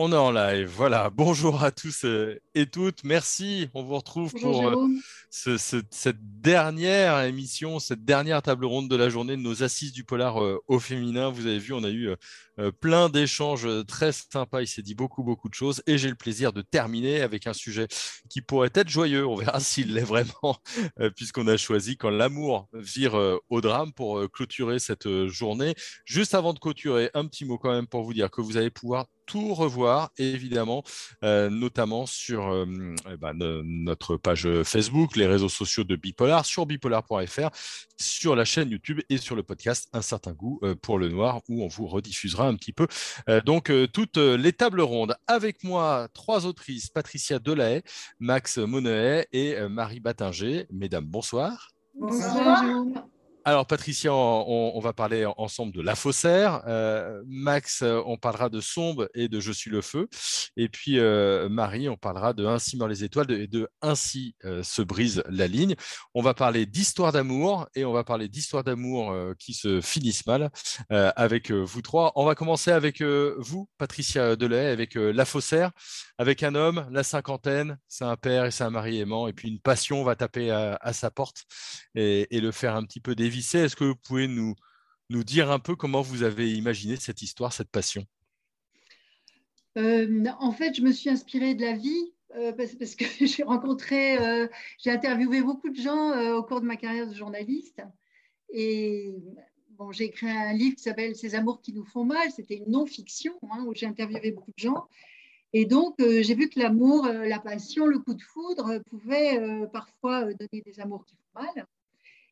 On est en live, voilà. Bonjour à tous euh, et toutes. Merci. On vous retrouve pour euh, cette dernière émission, cette dernière table ronde de la journée de nos assises du polar euh, au féminin. Vous avez vu, on a eu plein d'échanges très sympas. Il s'est dit beaucoup, beaucoup de choses. Et j'ai le plaisir de terminer avec un sujet qui pourrait être joyeux. On verra s'il l'est vraiment, puisqu'on a choisi quand l'amour vire au drame pour clôturer cette journée. Juste avant de clôturer, un petit mot quand même pour vous dire que vous allez pouvoir tout revoir, évidemment, euh, notamment sur euh, eh ben, notre page Facebook, les réseaux sociaux de Bipolar, sur bipolar.fr, sur la chaîne YouTube et sur le podcast Un certain goût euh, pour le noir, où on vous rediffusera un petit peu. donc, toutes les tables rondes. Avec moi, trois autrices, Patricia Delahaye, Max Monnet et Marie Battinger. Mesdames, bonsoir. Bonsoir. Alors, Patricia, on, va parler ensemble de La Faussaire. Euh, Max, on parlera de Sombre et de Je suis le feu. Et puis, euh, Marie, on parlera de Ainsi meurent les étoiles et de, Ainsi euh, se brise la ligne. On va parler d'histoire d'amour et on va parler d'histoire d'amour qui se finissent mal avec vous trois. On va commencer avec vous, Patricia Delay, avec La Faussaire, avec un homme, la cinquantaine, c'est un père et c'est un mari aimant, et puis une passion va taper à, sa porte et, et le faire un petit peu dévier est-ce que vous pouvez nous, nous dire un peu comment vous avez imaginé cette histoire, cette passion? Euh, En fait, je me suis inspirée de la vie euh, parce, que j'ai rencontré, euh, j'ai interviewé beaucoup de gens au cours de ma carrière de journaliste. Et bon, j'ai écrit un livre qui s'appelle Ces amours qui nous font mal. C'était une non-fiction hein, où j'ai interviewé beaucoup de gens. Et donc, j'ai vu que l'amour, la passion, le coup de foudre pouvaient parfois donner des amours qui font mal.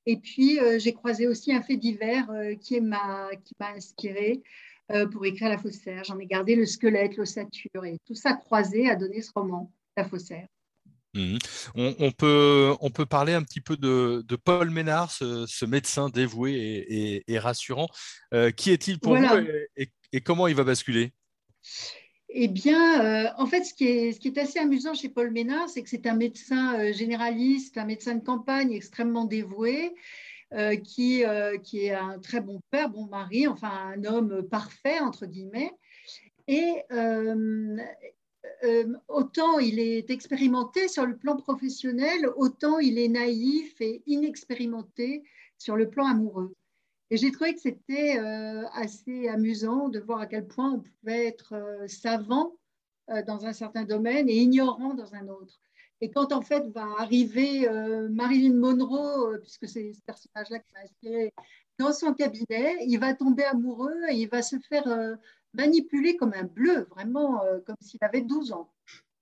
Et puis, euh, j'ai croisé aussi un fait divers euh, qui m'a inspiré euh, pour écrire La Faussaire. J'en ai gardé le squelette, l'ossature, et tout ça croisé a donné ce roman, La Faussaire. Mmh. On, peut, on peut parler un petit peu de, Paul Ménard, ce, médecin dévoué et, rassurant. qui est-il pour vous et, comment il va basculer? Eh bien, euh, en fait, ce qui, est, assez amusant chez Paul Ménard, c'est que c'est un médecin euh, généraliste, un médecin de campagne extrêmement dévoué, euh, qui, est un très bon père, bon mari, enfin un homme parfait, entre guillemets. Et autant il est expérimenté sur le plan professionnel, autant il est naïf et inexpérimenté sur le plan amoureux. Et j'ai trouvé que c'était euh, assez amusant de voir à quel point on pouvait être euh, savant euh, dans un certain domaine et ignorant dans un autre. Et quand en fait va arriver Marilyn Monroe, puisque c'est ce personnage-là qui m'a inspiré, dans son cabinet, il va tomber amoureux et il va se faire manipuler comme un bleu, vraiment comme s'il avait 12 ans.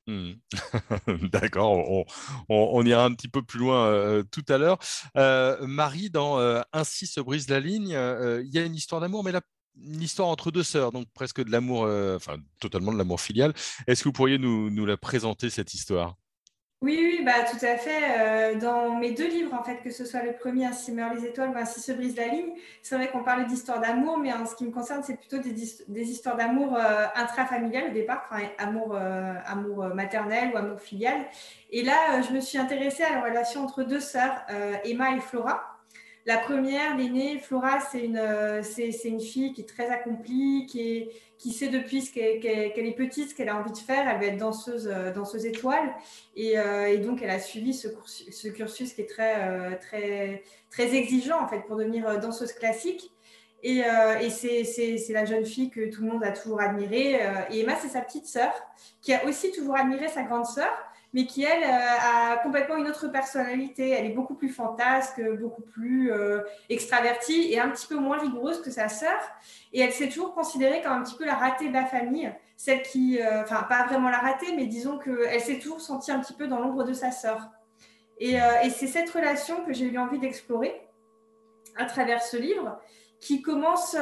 Hmm. D'accord, on, ira un petit peu plus loin euh, tout à l'heure. Euh, Marie, dans euh, Ainsi se brise la ligne, il y a une histoire d'amour, mais là, une histoire entre deux sœurs, donc presque de l'amour, enfin totalement de l'amour filial. Est-ce que vous pourriez nous la présenter, cette histoire? Oui, oui, bah, tout à fait. Euh, dans mes deux livres, en fait, que ce soit le premier, Ainsi meurent les étoiles ou Ainsi se brise la ligne, c'est vrai qu'on parle d'histoire d'amour, mais en ce qui me concerne, c'est plutôt des, histoires d'amour euh, intrafamilial au départ, enfin, amour, euh, amour maternel ou amour filial. Et là, je me suis intéressée à la relation entre deux sœurs, Emma et Flora. La première, l'aînée, Flora, c'est une, c'est, une fille qui est très accomplie, qui, qui sait depuis qu'elle, est petite ce qu'elle a envie de faire. Elle va être danseuse, danseuse étoile. Et, et donc, elle a suivi ce, cursus, qui est très, très, très exigeant en fait, pour devenir danseuse classique. Et, et c'est la jeune fille que tout le monde a toujours admirée. Et Emma, c'est sa petite sœur, qui a aussi toujours admiré sa grande sœur mais qui, elle, euh, a complètement une autre personnalité. Elle est beaucoup plus fantasque, beaucoup plus euh, extravertie et un petit peu moins rigoureuse que sa sœur. Et elle s'est toujours considérée comme un petit peu la ratée de la famille, celle qui, euh, enfin, pas vraiment la ratée, mais disons qu'elle s'est toujours sentie un petit peu dans l'ombre de sa sœur. Et, et c'est cette relation que j'ai eu envie d'explorer à travers ce livre qui commence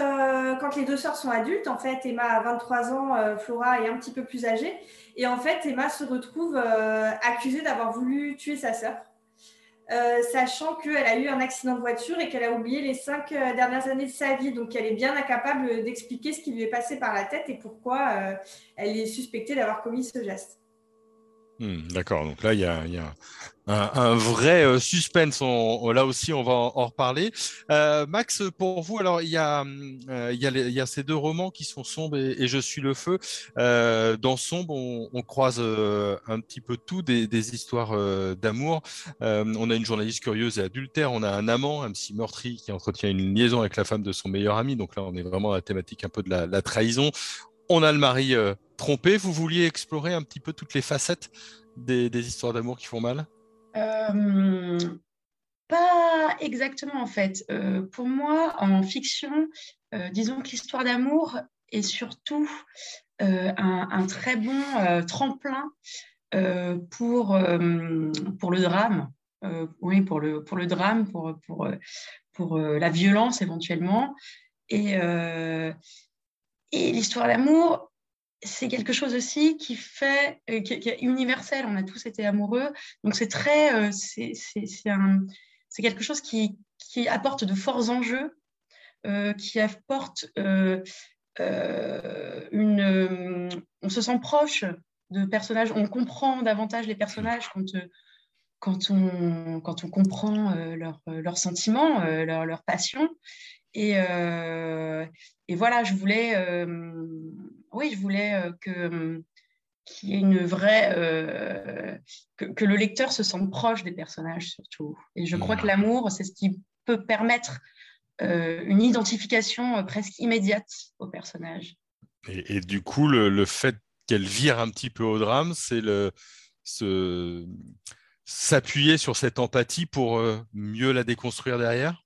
quand les deux sœurs sont adultes. En fait, Emma a 23 ans, Flora est un petit peu plus âgée. Et en fait, Emma se retrouve euh, accusée d'avoir voulu tuer sa sœur, euh, sachant qu'elle a eu un accident de voiture et qu'elle a oublié les cinq euh, dernières années de sa vie. Donc, elle est bien incapable d'expliquer ce qui lui est passé par la tête et pourquoi elle est suspectée d'avoir commis ce geste. Hmm, d'accord, donc là, il y a, un, vrai euh, suspense. là aussi, on va en, reparler. Euh, Max, pour vous, alors, il y, a, euh, il, y a ces deux romans qui sont Sombre et, Je suis le feu. dans Sombre, on, croise un petit peu tout, des, histoires d'amour. on a une journaliste curieuse et adultère, on a un amant, un psy meurtri qui entretient une liaison avec la femme de son meilleur ami. Donc là, on est vraiment dans la thématique un peu de la trahison. On a le mari trompé. Vous vouliez explorer un petit peu toutes les facettes des, histoires d'amour qui font mal? Euh, Pas exactement en fait. Euh, pour moi, en fiction, euh, disons que l'histoire d'amour est surtout un, très bon tremplin pour, pour le drame. oui, pour le, pour le drame, pour, pour, pour la violence éventuellement. Et, et l'histoire d'amour, c'est quelque chose aussi qui fait, euh, est universel. On a tous été amoureux, donc c'est très, euh, c'est quelque chose qui, qui, apporte de forts enjeux, euh, qui apporte une, on se sent proche de personnages, on comprend davantage les personnages quand quand on, quand on comprend leurs sentiments, leurs leur passions. Et, et, voilà, je voulais oui, je voulais euh, que qu'il y ait une vraie euh, que, le lecteur se sente proche des personnages surtout. Et je crois que l'amour, c'est ce qui peut permettre euh, une identification presque immédiate aux personnages. Et, du coup, le, fait qu'elle vire un petit peu au drame, c'est le s'appuyer sur cette empathie pour mieux la déconstruire derrière?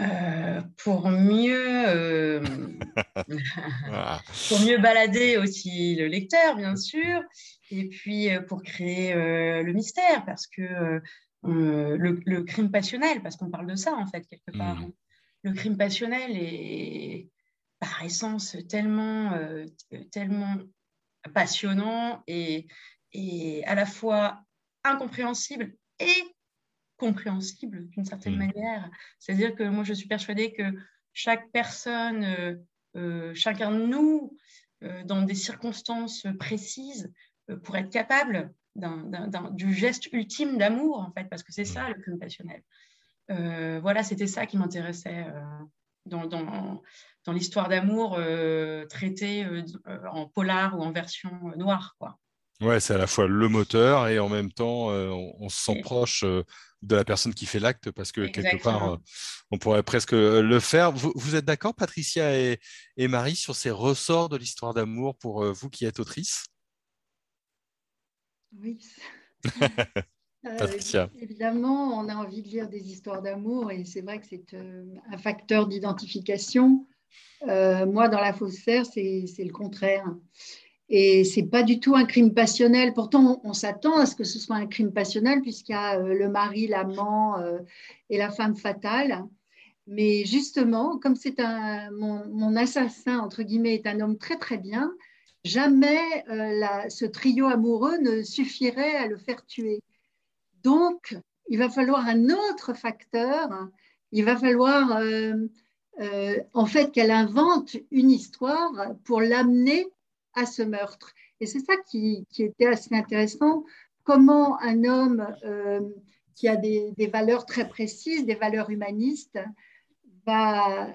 Euh, pour mieux euh, pour mieux balader aussi le lecteur bien sûr et puis euh, pour créer le mystère parce que le, crime passionnel parce qu'on parle de ça en fait quelque part mmh. le crime passionnel est par essence tellement tellement passionnant et, et à la fois incompréhensible et compréhensible d'une certaine mmh. manière. C'est-à-dire que moi, je suis persuadée que chaque personne, euh, euh, chacun de nous, euh, dans des circonstances précises, pour être capable du geste ultime d'amour, en fait, parce que c'est ça le crime passionnel. voilà, c'était ça qui m'intéressait dans, dans, dans l'histoire d'amour traitée en polar ou en version noire, quoi. Ouais, c'est à la fois le moteur et en même temps, on, se sent proche de la personne qui fait l'acte parce que quelque part, euh, on pourrait presque le faire. Vous, êtes d'accord, Patricia et, Marie, sur ces ressorts de l'histoire d'amour pour euh, vous qui êtes autrice? Oui. Euh, Patricia. évidemment, on a envie de lire des histoires d'amour et c'est vrai que c'est un facteur d'identification. moi, dans La Faussaire, c'est le contraire. Et c'est pas du tout un crime passionnel. Pourtant, on, s'attend à ce que ce soit un crime passionnel puisqu'il y a euh, le mari, l'amant euh, et la femme fatale. Mais justement, comme mon, assassin entre guillemets est un homme très très bien, jamais euh, ce trio amoureux ne suffirait à le faire tuer. Donc, il va falloir un autre facteur. Il va falloir en fait qu'elle invente une histoire pour l'amener à ce meurtre. Et c'est ça qui, était assez intéressant. Comment un homme euh, qui a des, valeurs très précises, des valeurs humanistes, va,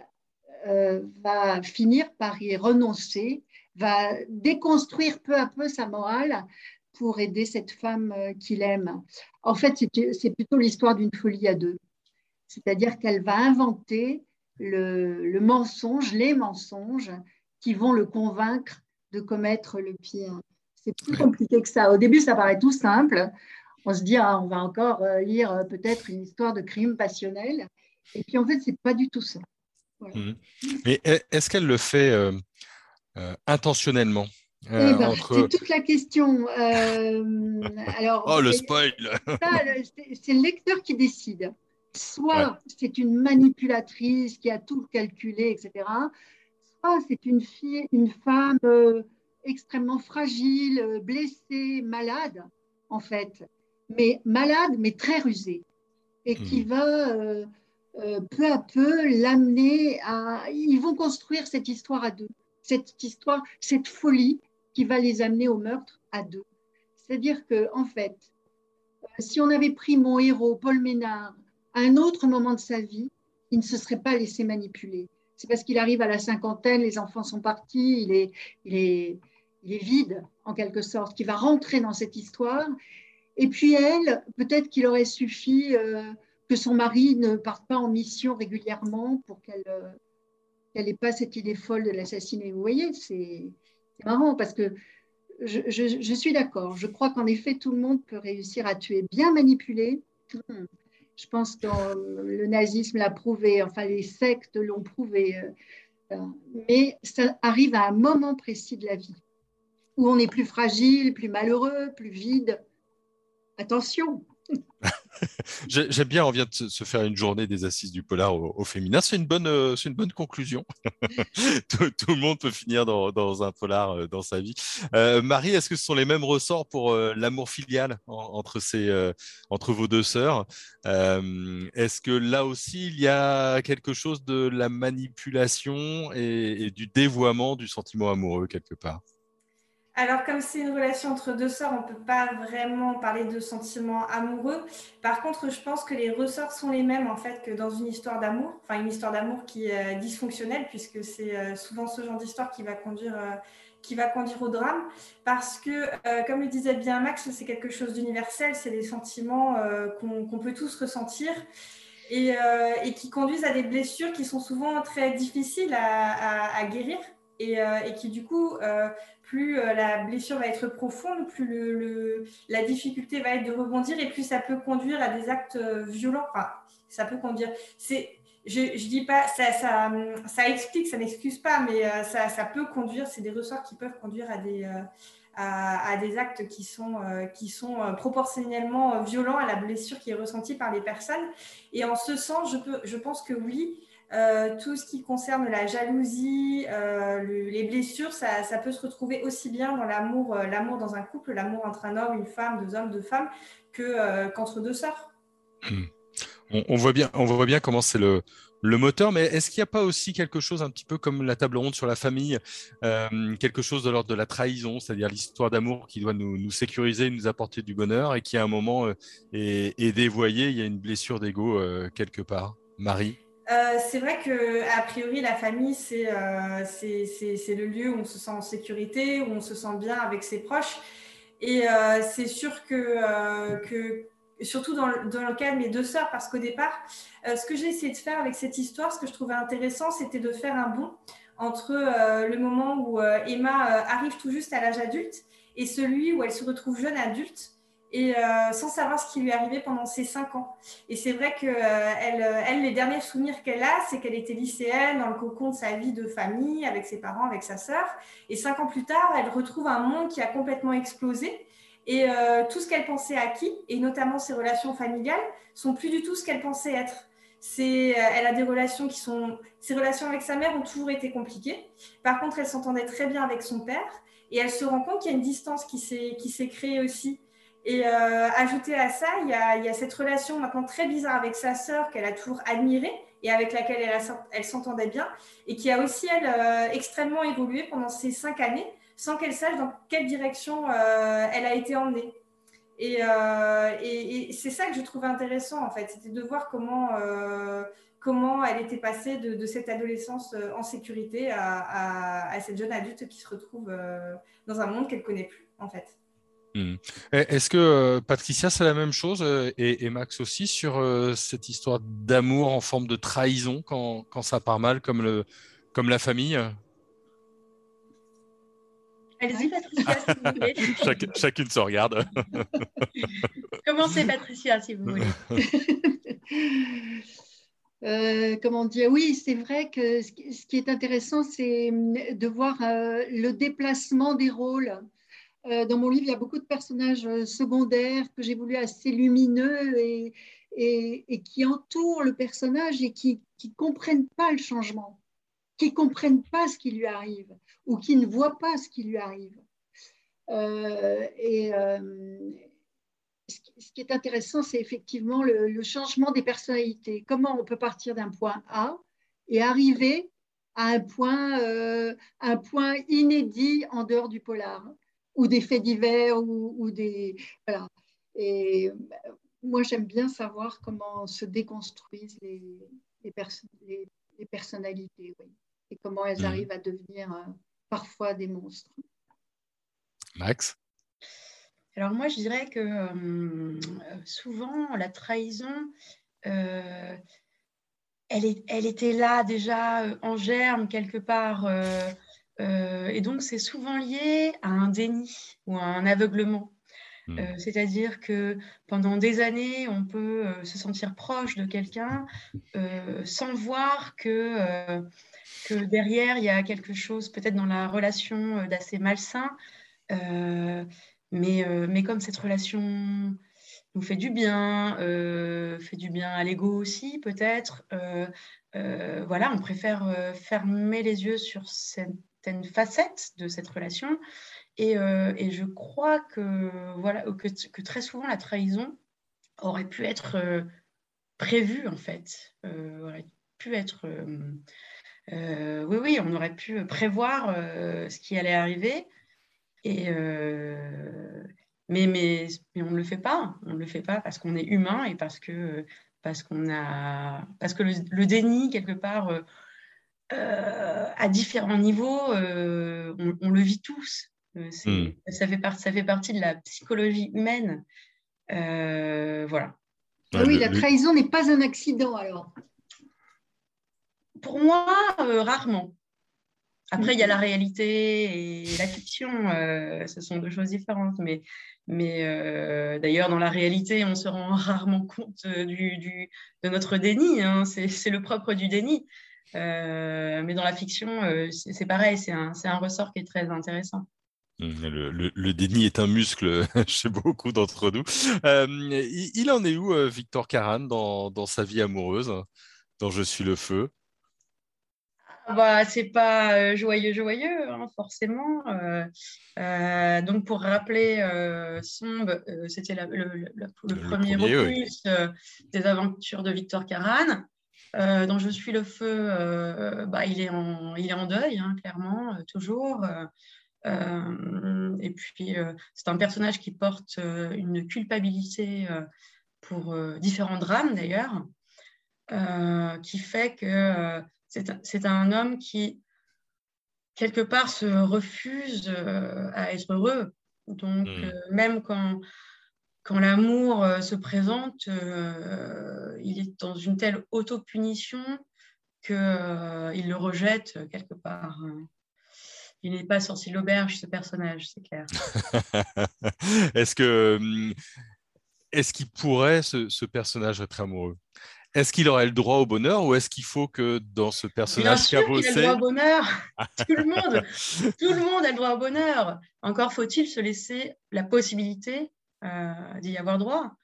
euh, va finir par y renoncer, va déconstruire peu à peu sa morale pour aider cette femme euh, qu'il aime. En fait, c'est plutôt l'histoire d'une folie à deux. C'est-à-dire qu'elle va inventer le, mensonge, les mensonges qui vont le convaincre de commettre le pire. C'est plus compliqué que ça. Au début, ça paraît tout simple. On se dit, ah, on va encore euh, lire euh, peut-être une histoire de crime passionnel. Et puis, en fait, c'est pas du tout ça. Mmh. Mais est-ce qu'elle le fait euh, intentionnellement eh ben, C'est toute la question. alors, oh, le spoil C'est le lecteur qui décide. Soit c'est une manipulatrice qui a tout calculé, etc c'est une fille, une femme euh, extrêmement fragile, euh, blessée, malade, en fait, mais malade, mais très rusée, et qui hmm. va euh, peu à peu l'amener à. Ils vont construire cette histoire à deux, cette histoire, cette folie qui va les amener au meurtre à deux. C'est-à-dire que, en fait, si on avait pris mon héros, Paul Ménard, à un autre moment de sa vie, il ne se serait pas laissé manipuler. C'est parce qu'il arrive à la cinquantaine, les enfants sont partis, il est, il est, il est vide, en quelque sorte, qu'il va rentrer dans cette histoire. Et puis elle, peut-être qu'il aurait suffi euh, que son mari ne parte pas en mission régulièrement pour qu'elle n'ait pas cette idée folle de l'assassiner. Vous voyez, c'est marrant parce que je, suis d'accord. Je crois qu'en effet, tout le monde peut réussir à tuer. Bien manipulé, hmm. Je pense que le nazisme l'a prouvé, enfin les sectes l'ont prouvé. Euh, euh, mais ça arrive à un moment précis de la vie où on est plus fragile, plus malheureux, plus vide. Attention, J'aime bien, on vient de se faire une journée des assises du polar au, féminin. C'est une, bonne, euh, conclusion. tout, le monde peut finir dans, un polar euh, dans sa vie. Euh, Marie, est-ce que ce sont les mêmes ressorts pour l'amour filial entre vos deux sœurs? Est-ce que là aussi, il y a quelque chose de la manipulation et du dévoiement du sentiment amoureux quelque part? Alors, comme c'est une relation entre deux sœurs, on ne peut pas vraiment parler de sentiments amoureux. Par contre, je pense que les ressorts sont les mêmes en fait que dans une histoire d'amour, enfin une histoire d'amour qui est dysfonctionnelle, puisque c'est euh, souvent ce genre d'histoire qui va conduire euh, qui va conduire au drame, parce que, euh, comme le disait bien Max, c'est quelque chose d'universel, c'est des sentiments qu'on peut tous ressentir et, qui conduisent à des blessures qui sont souvent très difficiles à, guérir et, et, qui du coup plus euh, la blessure va être profonde, plus la difficulté va être de rebondir et plus ça peut conduire à des actes euh, violents. Enfin, ça peut conduire. C'est, je, je dis pas, ça, ça, ça explique, ça n'excuse pas, mais euh, ça, ça, peut conduire. C'est des ressorts qui peuvent conduire à des à, des actes qui sont, qui sont proportionnellement violents à la blessure qui est ressentie par les personnes. Et en ce sens, je, peux, je pense que oui, euh, tout ce qui concerne la jalousie, euh, les blessures, ça, peut se retrouver aussi bien dans l'amour, euh, l'amour dans un couple, l'amour entre un homme, une femme, deux hommes, deux femmes, que, qu'entre deux sœurs. Hmm. On, voit bien, comment c'est le, moteur, mais est-ce qu'il n'y a pas aussi quelque chose un petit peu comme la table ronde sur la famille, quelque chose de l'ordre de la trahison, c'est-à-dire l'histoire d'amour qui doit nous, sécuriser, nous apporter du bonheur et qui à un moment est, est dévoyée, il y a une blessure d'ego quelque part? Marie? Euh, c'est vrai que a priori la famille euh, c'est le lieu où on se sent en sécurité, où on se sent bien avec ses proches. Et euh, c'est sûr que, que surtout dans le, dans le, cas de mes deux sœurs, parce qu'au départ, ce que j'ai essayé de faire avec cette histoire, ce que je trouvais intéressant, c'était de faire un bond entre le moment où Emma arrive tout juste à l'âge adulte et celui où elle se retrouve jeune adulte et euh, sans savoir ce qui lui arrivait pendant ces cinq ans. Et c'est vrai que euh, euh, les derniers souvenirs qu'elle a, c'est qu'elle était lycéenne dans le cocon de sa vie de famille, avec ses parents, avec sa sœur. Et cinq ans plus tard, elle retrouve un monde qui a complètement explosé. Et tout ce qu'elle pensait acquis, et notamment ses relations familiales, sont plus du tout ce qu'elle pensait être. Elle a des relations qui sont, ses relations avec sa mère ont toujours été compliquées. Par contre, elle s'entendait très bien avec son père, et elle se rend compte qu'il y a une distance qui s'est créée aussi et euh, ajouté à ça, il y, a, cette relation maintenant très bizarre avec sa sœur qu'elle a toujours admirée et avec laquelle elle, s'entendait bien, et qui a aussi, elle, euh, extrêmement évolué pendant ces cinq années, sans qu'elle sache dans quelle direction euh, elle a été emmenée. Et, c'est ça que je trouvais intéressant, en fait, c'était de voir comment, elle était passée de, cette adolescence en sécurité à, cette jeune adulte qui se retrouve dans un monde qu'elle connaît plus, en fait. Hmm. Est-ce que euh, Patricia, c'est la même chose euh, et, Max aussi sur euh, cette histoire d'amour en forme de trahison quand, ça part mal, comme, le, comme la famille? Allez-y, Patricia, si vous voulez. chacune se regarde. Commencez, Patricia, si vous voulez. comment dire? Oui, c'est vrai que ce qui est intéressant, c'est de voir le déplacement des rôles. Euh, dans mon livre, il y a beaucoup de personnages euh, secondaires que j'ai voulu assez lumineux et, qui entourent le personnage et qui ne comprennent pas le changement, qui ne comprennent pas ce qui lui arrive ou qui ne voient pas ce qui lui arrive. Euh, et ce qui est intéressant, c'est effectivement le, changement des personnalités. Comment on peut partir d'un point A et arriver à un point inédit en dehors du polar? Ou des faits divers, ou, des. Voilà. Et moi, j'aime bien savoir comment se déconstruisent les, les, les, personnalités, et comment elles mmh. arrivent à devenir parfois des monstres. Max? Alors moi, je dirais que euh, souvent, la trahison, euh, elle, elle, était là déjà euh, en germe quelque part. Et donc, c'est souvent lié à un déni ou à un aveuglement. Hmm. C'est-à-dire que pendant des années, on peut se sentir proche de quelqu'un sans voir que, que derrière, il y a quelque chose peut-être dans la relation d'assez malsain. Euh, mais, comme cette relation nous fait du bien, euh, fait du bien à l'ego aussi peut-être, euh, voilà, on préfère fermer les yeux sur certaines facettes de cette relation. Et, je crois que, voilà, que, très souvent la trahison aurait pu être prévue en fait, aurait pu être... oui, oui, on aurait pu prévoir ce qui allait arriver. Et, euh, mais, mais, mais, on ne le fait pas. On ne le fait pas parce qu'on est humain et parce que, parce qu'on a, parce que le, déni, quelque part, euh, euh, à différents niveaux, on, le vit tous. Hmm. ça, fait ça fait partie de la psychologie humaine. voilà. Ah oui, la trahison n'est pas un accident alors. Pour moi, rarement. Après, il y a la réalité et la fiction, euh, ce sont deux choses différentes. Mais, mais euh, d'ailleurs, dans la réalité, on se rend rarement compte euh, du, de notre déni. Hein. C'est le propre du déni. Mais dans la fiction, c'est pareil, c'est un, un, ressort qui est très intéressant. Mmh, le, le, déni est un muscle chez beaucoup d'entre nous. il, en est où, Victor Caran, dans, dans sa vie amoureuse, dans Je suis le feu? Bah, c'est pas euh, joyeux, joyeux, hein, forcément. Euh, euh, donc, pour rappeler, Sombre, c'était le, premier opus des aventures de Victor Caran. Dont je suis le feu, bah, il, est en, il est en deuil, hein, clairement, toujours. et puis, c'est un personnage qui porte une culpabilité pour différents drames, d'ailleurs, qui fait que c'est un homme qui, quelque part, se refuse euh, à être heureux. Donc, euh, même quand, quand l'amour euh, se présente, il est dans une telle autopunition qu'il il le rejette quelque part. Il n'est pas sorti de l'auberge, ce personnage, c'est clair. est-ce que hum, est-ce qu'il pourrait, ce, ce personnage, être amoureux? Est-ce qu'il aurait le droit au bonheur ou est-ce qu'il faut que dans ce personnage Bien sûr a le droit au bonheur. tout le monde, tout le monde a le droit au bonheur. Encore faut-il se laisser la possibilité euh, d'y avoir droit.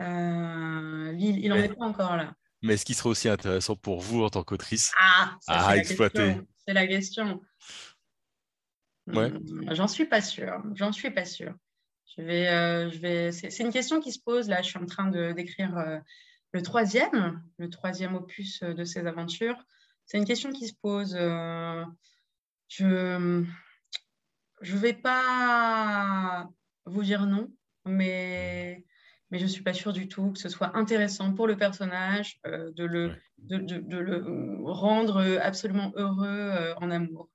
Euh, il n'en est pas encore là. Mais est-ce qu'il serait aussi intéressant pour vous en tant qu'autrice ah, à exploiter C'est la question. Ouais. Hmm, j'en suis pas sûre. J'en suis pas sûre. Je vais, euh, je vais. C'est une question qui se pose là. Je suis en train de d'écrire le troisième, le troisième opus de ces aventures, c'est une question qui se pose. Euh, je ne vais pas vous dire non, mais, mais je ne suis pas sûre du tout que ce soit intéressant pour le personnage euh, de, le, de, de, le rendre absolument heureux euh, en amour.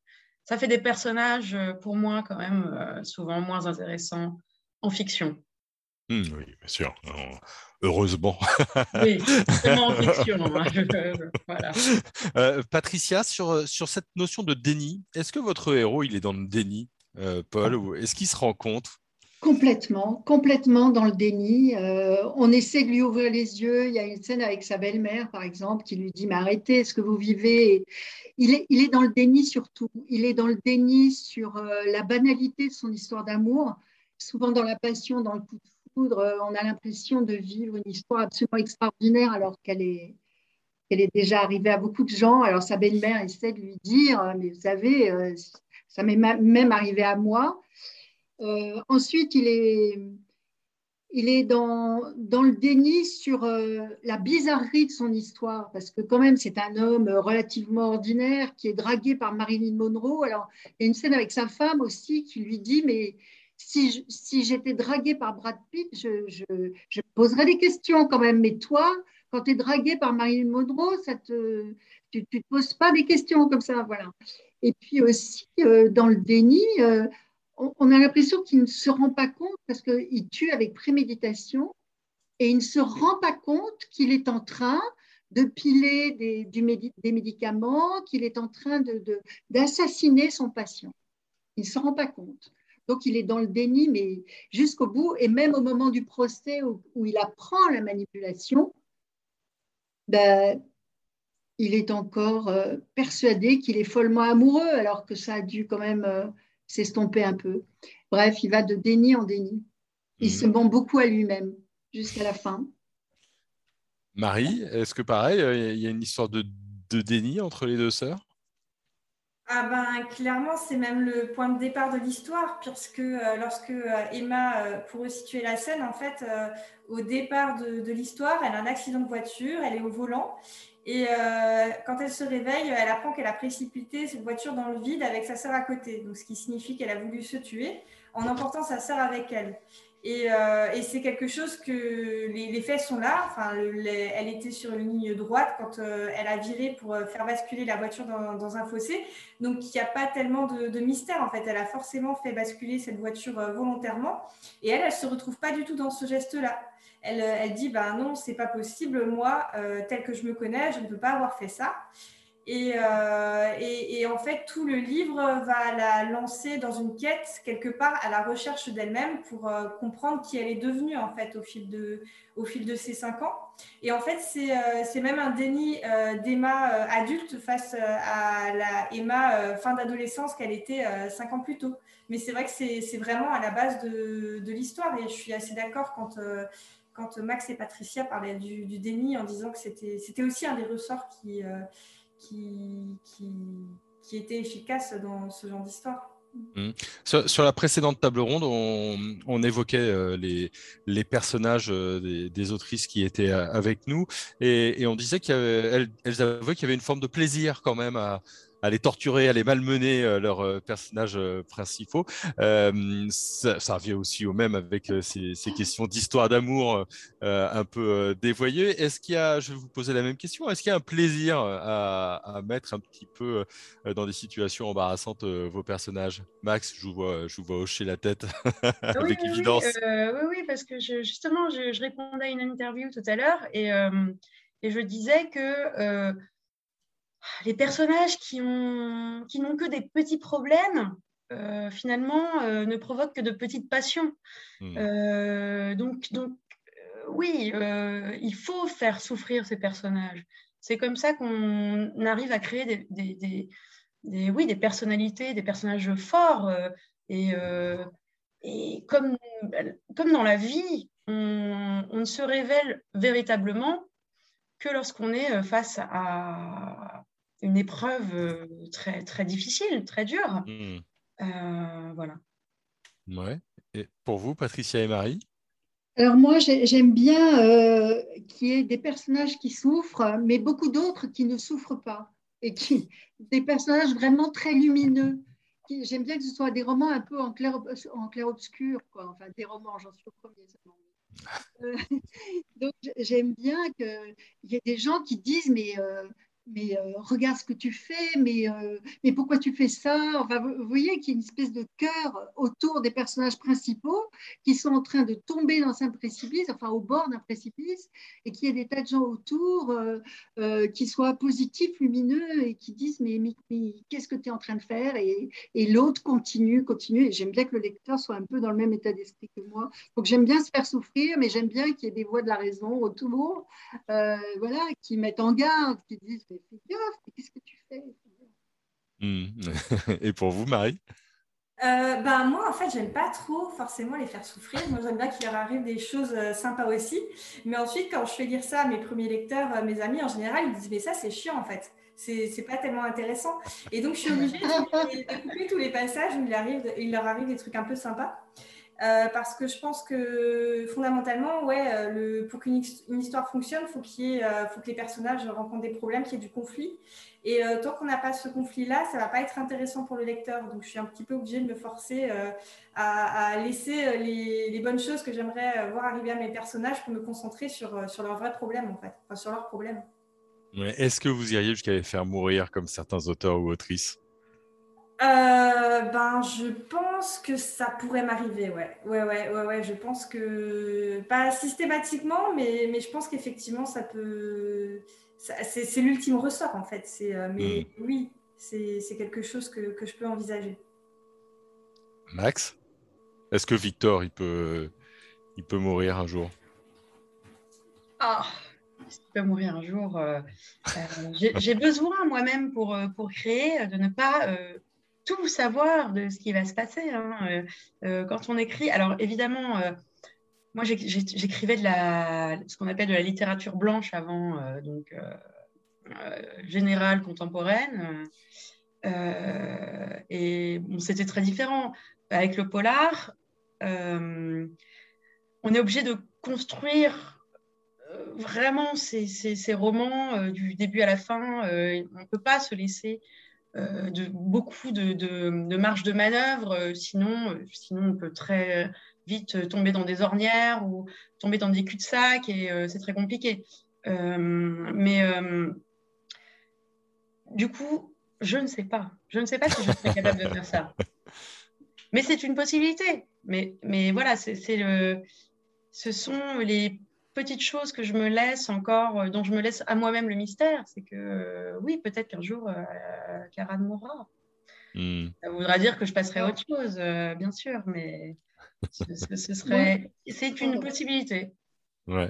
Ça fait des personnages, pour moi, quand même, souvent moins intéressants en fiction. Mmh, oui, bien sûr heureusement. Oui, en fiction. Hein, euh, Patricia, sur, euh, sur cette notion de déni, est-ce que votre héros, il est dans le déni, euh, Paul, ou est-ce qu'il se rend compte Complètement, complètement dans le déni. on essaie de lui ouvrir les yeux. Il y a une scène avec sa belle-mère, par exemple, qui lui dit Mais arrêtez, ce que vous vivez il est, dans le déni surtout. Il est dans le déni sur la banalité de son histoire d'amour, souvent dans la passion, dans le coup de euh, on a l'impression de vivre une histoire absolument extraordinaire alors qu'elle est, qu'elle est déjà arrivée à beaucoup de gens. Alors sa belle-mère essaie de lui dire, euh, mais vous savez, euh, ça m'est même arrivé à moi. Ensuite, il est, il est dans, dans le déni sur la bizarrerie de son histoire, parce que quand même, c'est un homme relativement ordinaire qui est dragué par Marilyn Monroe. Alors, il y a une scène avec sa femme aussi qui lui dit, mais si, si j'étais draguée par Brad Pitt, je, je, poserais des questions quand même. Mais toi, quand tu es draguée par Marilyn Monroe, ça tu ne te poses pas des questions comme ça. Voilà. Et puis aussi, euh, dans le déni, on, a l'impression qu'il ne se rend pas compte parce qu'il tue avec préméditation et il ne se rend pas compte qu'il est en train de piler des, des médicaments, qu'il est en train d'assassiner son patient. Il ne se rend pas compte. Donc, il est dans le déni, mais jusqu'au bout. Et même au moment du procès où, il apprend la manipulation, ben, il est encore euh, persuadé qu'il est follement amoureux, alors que ça a dû quand même euh, s'estomper un peu. Bref, il va de déni en déni. Il se mhm. ment beaucoup à lui-même jusqu'à la fin. Marie, est-ce que pareil, euh, il y a une histoire de, déni entre les deux sœurs? Ah ben, clairement, c'est même le point de départ de l'histoire, puisque lorsque Emma, pour resituer la scène, en fait, au départ de, l'histoire, elle a un accident de voiture, elle est au volant, et euh, quand elle se réveille, elle apprend qu'elle a précipité cette voiture dans le vide avec sa sœur à côté. Ce qui signifie qu'elle a voulu se tuer en emportant sa sœur avec elle. Et, euh, c'est quelque chose que les, faits sont là. Enfin, elle était sur une ligne droite quand euh, elle a viré pour faire basculer la voiture dans, un fossé. Donc, il n'y a pas tellement de, mystère. En fait, elle a forcément fait basculer cette voiture volontairement. Et elle, elle ne se retrouve pas du tout dans ce geste-là elle, euh, elle dit bah non, c'est pas possible, moi, euh, tel que je me connais, je ne peux pas avoir fait ça. Euh, et, en fait, tout le livre va la lancer dans une quête quelque part à la recherche d'elle-même pour comprendre qui elle est devenue en fait au fil de, au fil de ces cinq ans. Et en fait, c'est même un déni d'Emma adulte face à la Emma fin d'adolescence qu'elle était cinq ans plus tôt. Mais c'est vrai que c'est vraiment à la base de, de l'histoire et je suis assez d'accord quand quand Max et Patricia parlaient du, déni en disant que c'était aussi un des ressorts qui, euh, qui, qui, était efficace dans ce genre d'histoire. Mmh. Sur, la précédente table ronde, on, évoquait euh, les, les, personnages euh, des, autrices qui étaient avec nous et, on disait qu'elles avouaient qu'il y avait une forme de plaisir quand même à, à les torturer, à les malmener euh, leurs euh, personnages euh, principaux. Ça, ça, revient aussi au même avec ces, questions d'histoire d'amour un peu dévoyées. Est-ce qu'il y a, je vais vous poser la même question, est-ce qu'il y a un plaisir à, mettre un petit peu dans des situations embarrassantes vos personnages? Max, je vous vois, je vous vois hocher la tête avec évidence. Oui, oui, parce que justement, je, répondais à une interview tout à l'heure et, et, je disais que les personnages qui n'ont qui que des petits problèmes, euh, finalement, euh, ne provoquent que de petites passions. Hmm. Euh, donc, donc oui, il faut faire souffrir ces personnages. C'est comme ça qu'on arrive à créer des, des, des, oui, des personnalités, des personnages forts. et, et comme, comme dans la vie, on, on ne se révèle véritablement que lorsqu'on est face à, une épreuve euh, très, très difficile, très dure. Hmm. Euh, voilà. Ouais. Et pour vous, Patricia et Marie? Alors moi, j'aime bien euh, qu'il y ait des personnages qui souffrent, mais beaucoup d'autres qui ne souffrent pas. Et qui, des personnages vraiment très lumineux. J'aime bien que ce soit des romans un peu en clair, en clair obscur, quoi. enfin des romans, j'en suis au premier donc j'aime bien qu'il y ait des gens qui disent, mais mais euh, regarde ce que tu fais, mais, euh, mais pourquoi tu fais ça? Enfin, vous, voyez qu'il y a une espèce de cœur autour des personnages principaux qui sont en train de tomber dans un précipice, enfin au bord d'un précipice, et qu'il y a des tas de gens autour euh, qui soient positifs, lumineux, et qui disent mais, mais, qu'est-ce que tu es en train de faire? Et, et l'autre continue, continue, et j'aime bien que le lecteur soit un peu dans le même état d'esprit que moi. Donc j'aime bien se faire souffrir, mais j'aime bien qu'il y ait des voix de la raison autour, voilà, qui mettent en garde, qui disent qu'est-ce que tu fais? Hmm. Et pour vous, Marie? Euh, ben, moi, en fait, j'aime pas trop forcément les faire souffrir. Moi, j'aime bien qu'il leur arrive des choses euh, sympas aussi. Mais ensuite, quand je fais lire ça à mes premiers lecteurs, euh, mes amis en général, ils disent Mais ça, c'est chiant en fait. C'est pas tellement intéressant. Et donc, je suis obligée de couper tous les passages où il, arrive, il leur arrive des trucs un peu sympas. Parce que je pense que fondamentalement, ouais, le, pour qu'une histoire fonctionne, faut qu'il faut que les personnages rencontrent des problèmes, qu'il y ait du conflit. Et tant qu'on n'a pas ce conflit-là, ça va pas être intéressant pour le lecteur. Donc, je suis un petit peu obligée de me forcer à, laisser les, bonnes choses que j'aimerais voir arriver à mes personnages pour me concentrer sur, leurs vrais problèmes, en fait, sur leurs problèmes. Est-ce que vous iriez jusqu'à les faire mourir comme certains auteurs ou autrices? Euh, ben, je pense que ça pourrait m'arriver, ouais. Ouais, ouais, ouais, ouais. Je pense que pas systématiquement, mais, mais je pense qu'effectivement, ça peut. C'est l'ultime ressort, en fait. C'est, euh, mais hmm. oui, c'est quelque chose que, que, je peux envisager. Max, est-ce que Victor, il peut, il peut mourir un jour? Ah, il peut mourir un jour. Euh, j'ai besoin moi-même pour, pour créer de ne pas tout savoir de ce qui va se passer. Hein. Euh, euh, quand on écrit, alors évidemment, euh, moi j'écrivais de la, ce qu'on appelle de la littérature blanche avant, donc générale, contemporaine. et c'était très différent. Avec le polar, on est obligé de construire vraiment ces, ces romans du début à la fin. on ne peut pas se laisser euh, de, beaucoup de, de, marge de manœuvre, euh, sinon, euh, sinon on peut très vite tomber dans des ornières ou tomber dans des cul-de-sac et c'est très compliqué. mais du coup, je ne sais pas. Je ne sais pas si je serais capable de faire ça. Mais c'est une possibilité. Mais, mais voilà, c'est le, ce sont les petite chose que je me laisse encore, euh, dont je me laisse à moi-même le mystère, c'est que euh, oui, peut-être qu'un jour, euh, mourra. Hmm. Ça voudra dire que je passerai à autre chose, euh, bien sûr, mais ce, serait, c'est une possibilité. Ouais.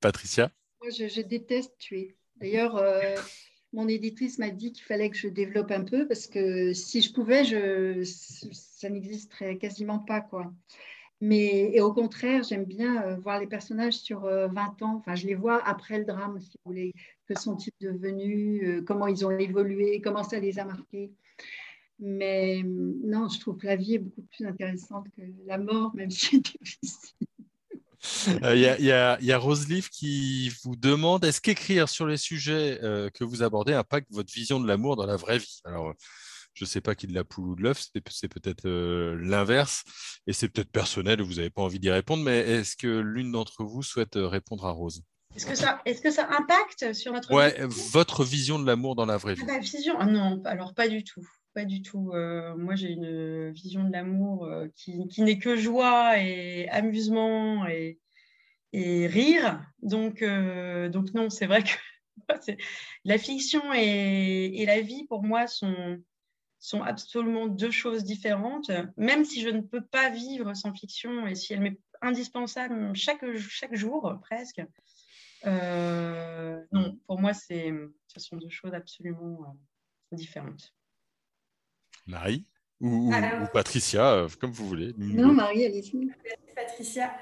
Patricia? Moi, je, déteste tuer. D'ailleurs, mon éditrice m'a dit qu'il fallait que je développe un peu parce que si je pouvais, je, ça n'existerait quasiment pas, quoi. Mais et au contraire, j'aime bien euh, voir les personnages sur 20 euh, ans. Enfin, je les vois après le drame, si vous voulez. Que sont-ils devenus euh, Comment ils ont évolué Comment ça les a marqués Mais non, je trouve que la vie est beaucoup plus intéressante que la mort, même si c'est difficile. Il y, a, y, a Roseleaf qui vous demande est-ce qu'écrire sur les sujets que vous abordez impacte votre vision de l'amour dans la vraie vie? Alors, je ne sais pas qui de la poule ou de l'œuf, c'est peut-être euh, l'inverse, et c'est peut-être personnel, vous n'avez pas envie d'y répondre, mais est-ce que l'une d'entre vous souhaite euh, répondre à Rose? Est-ce que, ça, est que ça impacte sur notre ouais, votre vision de l'amour dans la vraie vie ah, vision? Ah Non, alors pas du tout. Pas du tout. Euh, moi, j'ai une vision de l'amour qui, qui n'est que joie et amusement et, et rire. Donc, donc non, c'est vrai que la fiction et, et, la vie, pour moi, sont, sont absolument deux choses différentes. Même si je ne peux pas vivre sans fiction et si elle m'est indispensable chaque, chaque jour presque, euh, non, pour moi, c'est, ce sont deux choses absolument euh, différentes. Marie ou, Patricia, euh, comme vous voulez. Non, Marie, allez-y. Patricia,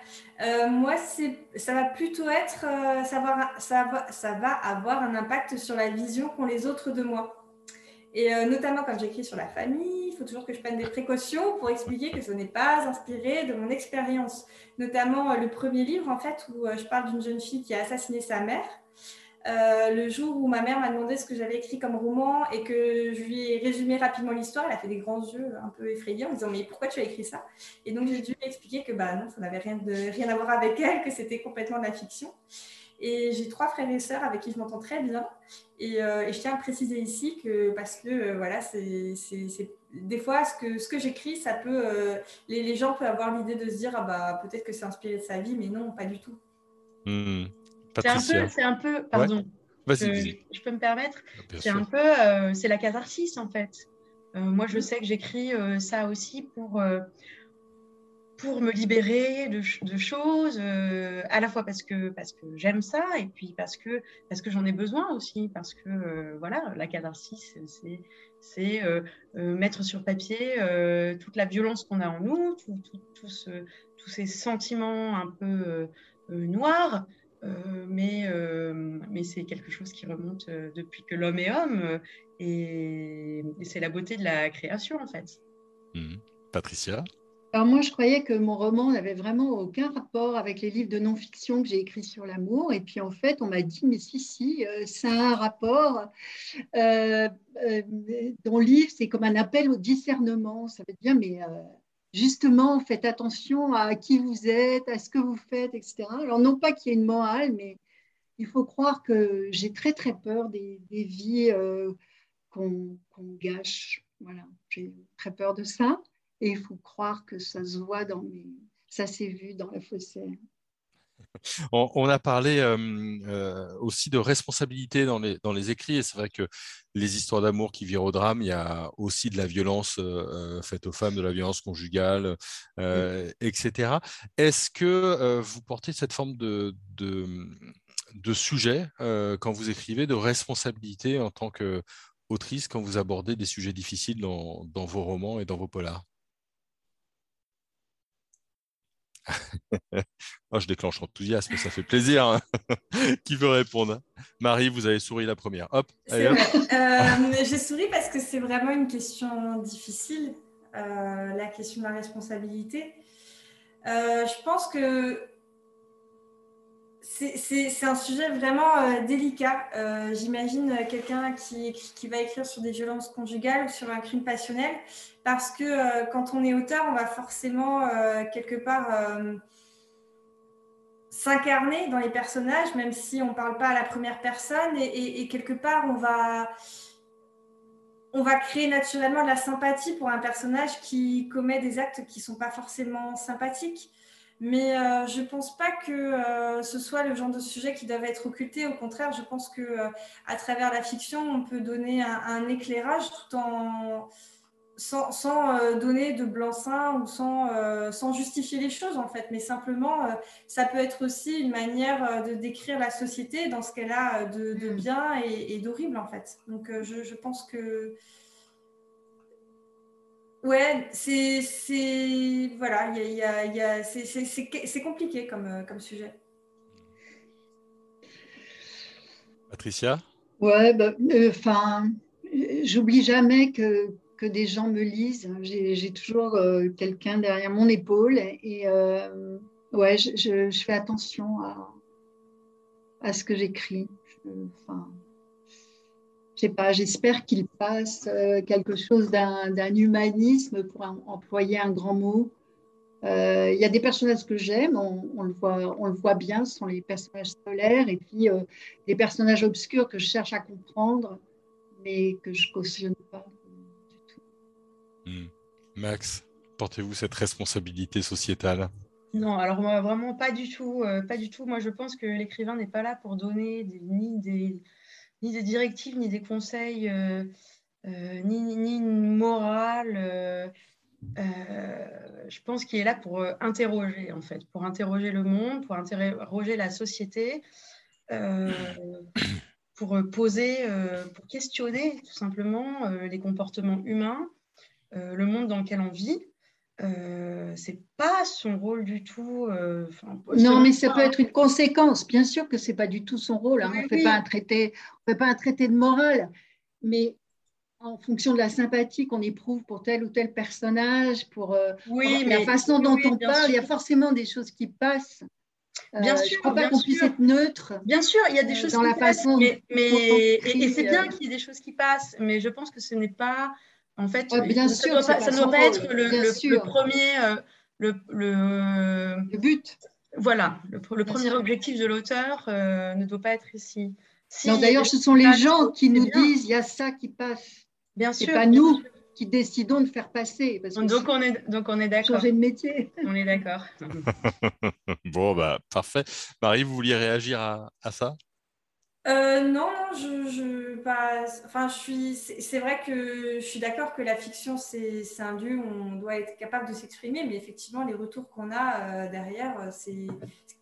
moi, ça va plutôt être, ça, va, ça, va, ça va avoir un impact sur la vision qu'ont les autres de moi. Et euh, notamment quand j'écris sur la famille, il faut toujours que je prenne des précautions pour expliquer que ce n'est pas inspiré de mon expérience. Notamment euh, le premier livre, en fait, où euh, je parle d'une jeune fille qui a assassiné sa mère. le jour où ma mère m'a demandé ce que j'avais écrit comme roman et que je lui ai résumé rapidement l'histoire, elle a fait des grands yeux un peu effrayés en me disant mais pourquoi tu as écrit ça? Et donc j'ai dû lui expliquer que bah non, ça n'avait rien, rien à voir avec elle, que c'était complètement de la fiction. Et j'ai trois frères et sœurs avec qui je m'entends très bien. Et, euh, je tiens à préciser ici que parce que euh, voilà, c'est des fois ce que, ce que j'écris, ça peut euh, les, gens peuvent avoir l'idée de se dire ah bah peut-être que c'est inspiré de sa vie, mais non, pas du tout. Hmm. c'est un peu, c'est un peu, pardon. je, peux me permettre. C'est un peu, c'est la catharsis en fait. moi, je sais que j'écris ça aussi pour pour me libérer de, choses, euh, à la fois parce que, parce que j'aime ça et puis parce que, parce que j'en ai besoin aussi, parce que euh, voilà, la catharsis, c'est euh, mettre sur papier toute la violence qu'on a en nous, tous ces sentiments un peu noirs. mais, mais c'est quelque chose qui remonte depuis que l'homme est homme et, c'est la beauté de la création en fait. Mmh. Patricia? Alors moi, je croyais que mon roman n'avait vraiment aucun rapport avec les livres de non-fiction que j'ai écrits sur l'amour. Et puis en fait, on m'a dit, mais si, si, euh, ça a un rapport. Euh, euh, ton livre, c'est comme un appel au discernement. Ça veut dire, mais justement, faites attention à qui vous êtes, à ce que vous faites, etc. Alors non pas qu'il y ait une morale, mais il faut croire que j'ai très, très peur des, vies qu'on gâche. Voilà, j'ai très peur de ça. Et il faut croire que ça se voit dans mes... Ça s'est vu dans la fossée. On, a parlé euh, euh, aussi de responsabilité dans les, dans les écrits, et c'est vrai que les histoires d'amour qui virent au drame, il y a aussi de la violence euh, faite aux femmes, de la violence conjugale, etc. Est-ce que vous portez cette forme de, de, de sujet quand vous écrivez, de responsabilité en tant qu'autrice quand vous abordez des sujets difficiles dans, dans vos romans et dans vos polars? oh, je déclenche enthousiasme, ça fait plaisir. Hein. Qui veut répondre? Marie, vous avez souri la première. Hop. Euh, j'ai souri parce que c'est vraiment une question difficile, euh, la question de la responsabilité. Euh, je pense que c'est un sujet vraiment délicat. J'imagine quelqu'un qui, va écrire sur des violences conjugales ou sur un crime passionnel parce que euh, quand on est auteur, on va forcément euh, quelque part euh, s'incarner dans les personnages, même si on ne parle pas à la première personne, et, quelque part, on va, on va créer naturellement de la sympathie pour un personnage qui commet des actes qui ne sont pas forcément sympathiques. Mais je ne pense pas que ce soit le genre de sujet qui doit être occulté. Au contraire, je pense que à travers la fiction, on peut donner un éclairage tout en sans, euh, donner de blanc-seing ou sans, euh, sans, justifier les choses en fait, mais simplement euh, ça peut être aussi une manière de décrire la société dans ce qu'elle a de, mm. bien et, d'horrible en fait. Donc je, je, pense que ouais, c'est voilà, y y a, c'est compliqué comme, comme sujet. Patricia? Ouais, bah, enfin, j'oublie jamais que que des gens me lisent. J'ai toujours euh, quelqu'un derrière mon épaule et euh, ouais, je, fais attention à, à ce que j'écris. Enfin, je sais pas, j'espère qu'il passe euh, quelque chose d'un humanisme pour employer un grand mot. Il y a des personnages que j'aime, on, le voit, on le voit bien, ce sont les personnages solaires, et puis les personnages obscurs que je cherche à comprendre, mais que je cautionne pas. Hmm. Max, portez-vous cette responsabilité sociétale? Non, alors moi vraiment pas du tout, euh, pas du tout. Moi je pense que l'écrivain n'est pas là pour donner ni, des, ni des directives, ni des conseils, euh, euh, ni, ni, une morale. je pense qu'il est là pour interroger en fait, pour interroger le monde, pour interroger la société, pour poser, pour questionner tout simplement les comportements humains euh, le monde dans lequel on vit. Euh, c'est pas son rôle du tout. Euh, non, mais ça peut être une conséquence. Bien sûr que c'est pas du tout son rôle. Hein. on ne fait pas un traité, on fait pas un traité de morale, mais en fonction de la sympathie qu'on éprouve pour tel ou tel personnage, pour, oui, la façon dont on parle, il y a forcément des choses qui passent. Bien sûr, je ne crois pas qu'on puisse être neutre. Bien sûr, il y a des choses dans qui la passent, façon mais, et c'est bien qu'il y ait des choses qui passent, mais je pense que ce n'est pas en fait, bien ça sûr, ça ne doit pas être le, premier, euh, le, le, but. Voilà, le, premier objectif de l'auteur euh, ne doit pas être ici. D'ailleurs, ce sont les gens qui nous disent il y a ça qui passe. Bien sûr. pas nous qui décidons de faire passer. donc, on est, donc on est d'accord. Changer de métier. On est d'accord. bon, bah, parfait. Marie, vous vouliez réagir à, à ça? Euh, non, je, je, pas, enfin, je suis, c'est vrai que je suis d'accord que la fiction, c'est un lieu où on doit être capable de s'exprimer, mais effectivement, les retours qu'on a euh, derrière, euh, c'est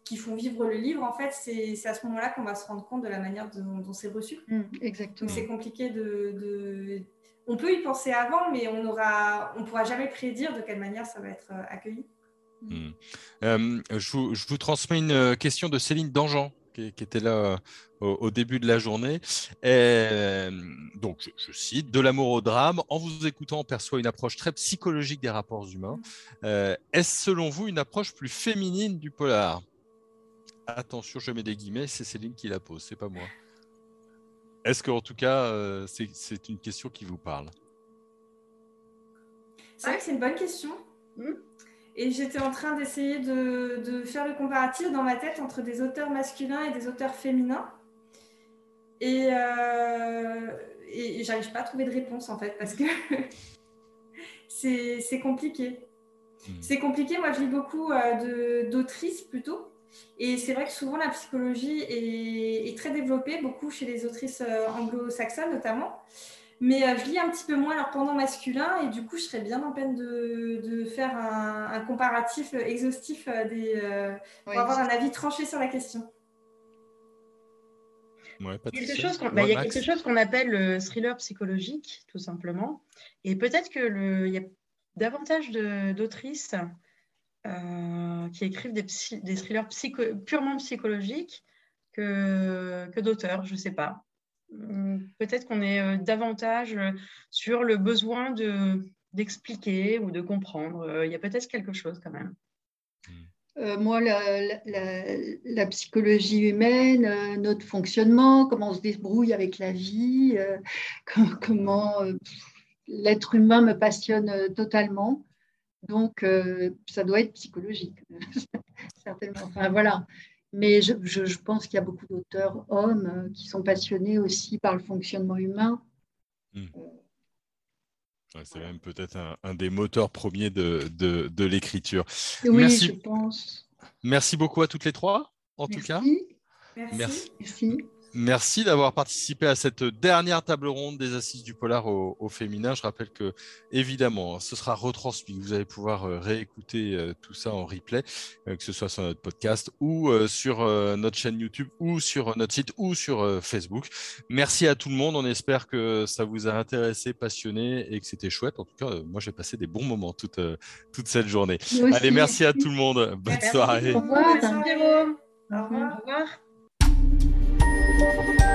qui font vivre le livre, en fait, c'est à ce moment-là qu'on va se rendre compte de la manière dont, c'est reçu. Mmh, exactement. C'est compliqué de, de, On peut y penser avant, mais on aura, on pourra jamais prédire de quelle manière ça va être accueilli. Mmh. je, vous, je, vous, transmets une question de Céline Dangean qui, était là au, début de la journée. Et, donc, je, cite De l'amour au drame. En vous écoutant, on perçoit une approche très psychologique des rapports humains. Est-ce selon vous une approche plus féminine du polar? Attention, je mets des guillemets, c'est Céline qui la pose, c'est pas moi. Est-ce qu'en tout cas, c'est une question qui vous parle? C'est vrai que c'est une bonne question. Hmm. Et j'étais en train d'essayer de, faire le comparatif dans ma tête entre des auteurs masculins et des auteurs féminins. Et, euh, et j'arrive pas à trouver de réponse en fait parce que c'est compliqué. Hmm. C'est compliqué. Moi, je lis beaucoup euh, d'autrices plutôt. Et c'est vrai que souvent la psychologie est, est, très développée, beaucoup chez les autrices euh, anglo-saxonnes notamment. Mais euh, je lis un petit peu moins leur pendant masculin et du coup, je serais bien en peine de, de faire un, comparatif exhaustif euh, des, euh, pour avoir un avis tranché sur la question. quelque chose bah, il y a quelque chose qu'on appelle le thriller psychologique, tout simplement. Et peut-être qu'il y a davantage d'autrices qui écrivent des, des thrillers psycho purement psychologiques que, que d'auteurs, je ne sais pas. Hum, peut-être qu'on est euh, davantage euh, sur le besoin de, d'expliquer ou de comprendre. Euh, il y a peut-être quelque chose quand même. moi, la, psychologie humaine, notre fonctionnement, comment on se débrouille avec la vie, comment l'être humain me passionne totalement. Donc, ça doit être psychologique, certainement. Enfin, voilà. Mais je, pense qu'il y a beaucoup d'auteurs hommes euh, qui sont passionnés aussi par le fonctionnement humain. Hmm. c'est même peut-être un, des moteurs premiers de, de, l'écriture. Oui, Merci. je pense. Merci beaucoup à toutes les trois, en tout cas. Merci. Merci. Merci d'avoir participé à cette dernière table ronde des assises du polar au, féminin. Je rappelle que, évidemment, ce sera retransmis. Vous allez pouvoir euh, réécouter euh, tout ça en replay, euh, que ce soit sur notre podcast ou sur notre chaîne YouTube ou sur notre site ou sur Facebook. Merci à tout le monde. On espère que ça vous a intéressé, passionné et que c'était chouette. En tout cas, moi, j'ai passé des bons moments toute, toute cette journée. Allez, merci à tout le monde. Bonne soirée. Au revoir. Au revoir. Au revoir. Música